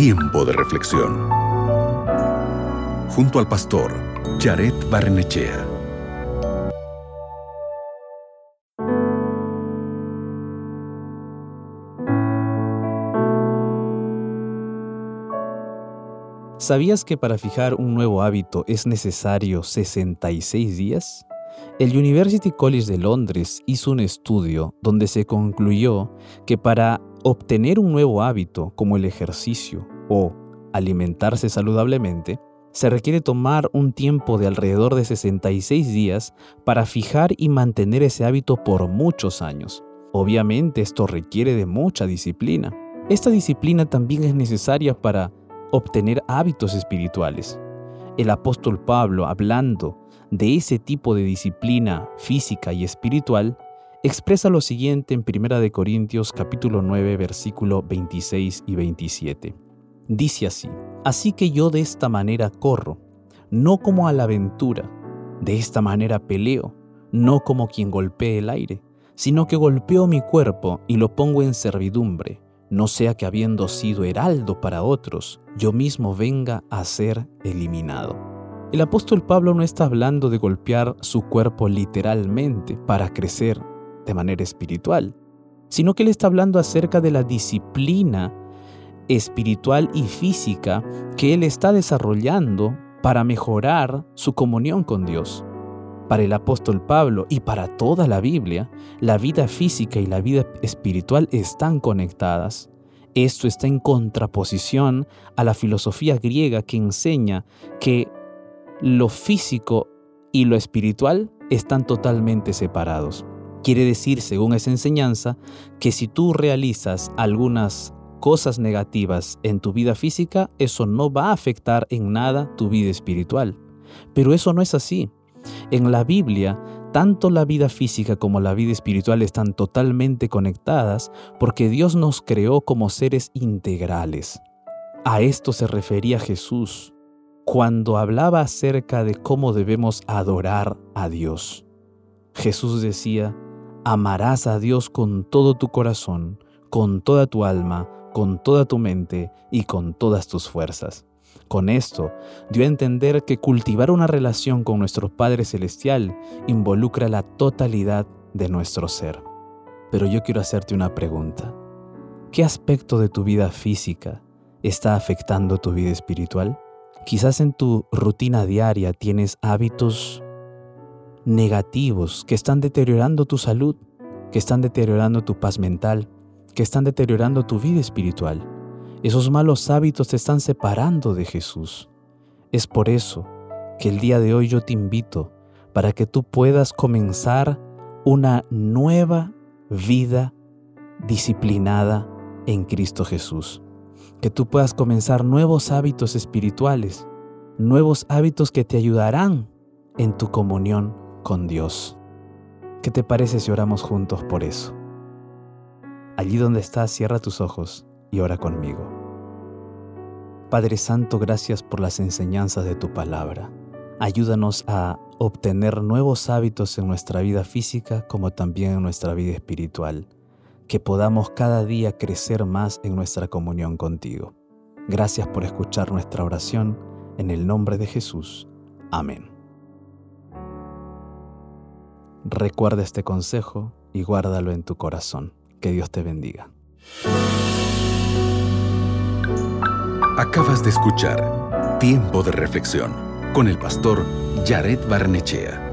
Tiempo de reflexión. Junto al pastor Jared Barnechea. ¿Sabías que para fijar un nuevo hábito es necesario 66 días? El University College de Londres hizo un estudio donde se concluyó que para obtener un nuevo hábito como el ejercicio o alimentarse saludablemente, se requiere tomar un tiempo de alrededor de 66 días para fijar y mantener ese hábito por muchos años. Obviamente esto requiere de mucha disciplina. Esta disciplina también es necesaria para obtener hábitos espirituales. El apóstol Pablo, hablando de ese tipo de disciplina física y espiritual, expresa lo siguiente en 1 Corintios capítulo 9 versículo 26 y 27. Dice así, Así que yo de esta manera corro, no como a la aventura, de esta manera peleo, no como quien golpee el aire, sino que golpeo mi cuerpo y lo pongo en servidumbre, no sea que habiendo sido heraldo para otros, yo mismo venga a ser eliminado. El apóstol Pablo no está hablando de golpear su cuerpo literalmente para crecer de manera espiritual, sino que él está hablando acerca de la disciplina espiritual y física que él está desarrollando para mejorar su comunión con Dios. Para el apóstol Pablo y para toda la Biblia, la vida física y la vida espiritual están conectadas. Esto está en contraposición a la filosofía griega que enseña que lo físico y lo espiritual están totalmente separados. Quiere decir, según esa enseñanza, que si tú realizas algunas cosas negativas en tu vida física, eso no va a afectar en nada tu vida espiritual. Pero eso no es así. En la Biblia, tanto la vida física como la vida espiritual están totalmente conectadas porque Dios nos creó como seres integrales. A esto se refería Jesús cuando hablaba acerca de cómo debemos adorar a Dios. Jesús decía, amarás a Dios con todo tu corazón, con toda tu alma, con toda tu mente y con todas tus fuerzas. Con esto, dio a entender que cultivar una relación con nuestro Padre Celestial involucra la totalidad de nuestro ser. Pero yo quiero hacerte una pregunta. ¿Qué aspecto de tu vida física está afectando tu vida espiritual? Quizás en tu rutina diaria tienes hábitos negativos que están deteriorando tu salud, que están deteriorando tu paz mental, que están deteriorando tu vida espiritual. Esos malos hábitos te están separando de Jesús. Es por eso que el día de hoy yo te invito para que tú puedas comenzar una nueva vida disciplinada en Cristo Jesús. Que tú puedas comenzar nuevos hábitos espirituales, nuevos hábitos que te ayudarán en tu comunión con Dios. ¿Qué te parece si oramos juntos por eso? Allí donde estás, cierra tus ojos y ora conmigo. Padre Santo, gracias por las enseñanzas de tu palabra. Ayúdanos a obtener nuevos hábitos en nuestra vida física como también en nuestra vida espiritual, que podamos cada día crecer más en nuestra comunión contigo. Gracias por escuchar nuestra oración en el nombre de Jesús. Amén. Recuerda este consejo y guárdalo en tu corazón. Que Dios te bendiga. Acabas de escuchar Tiempo de Reflexión con el pastor Jared Barnechea.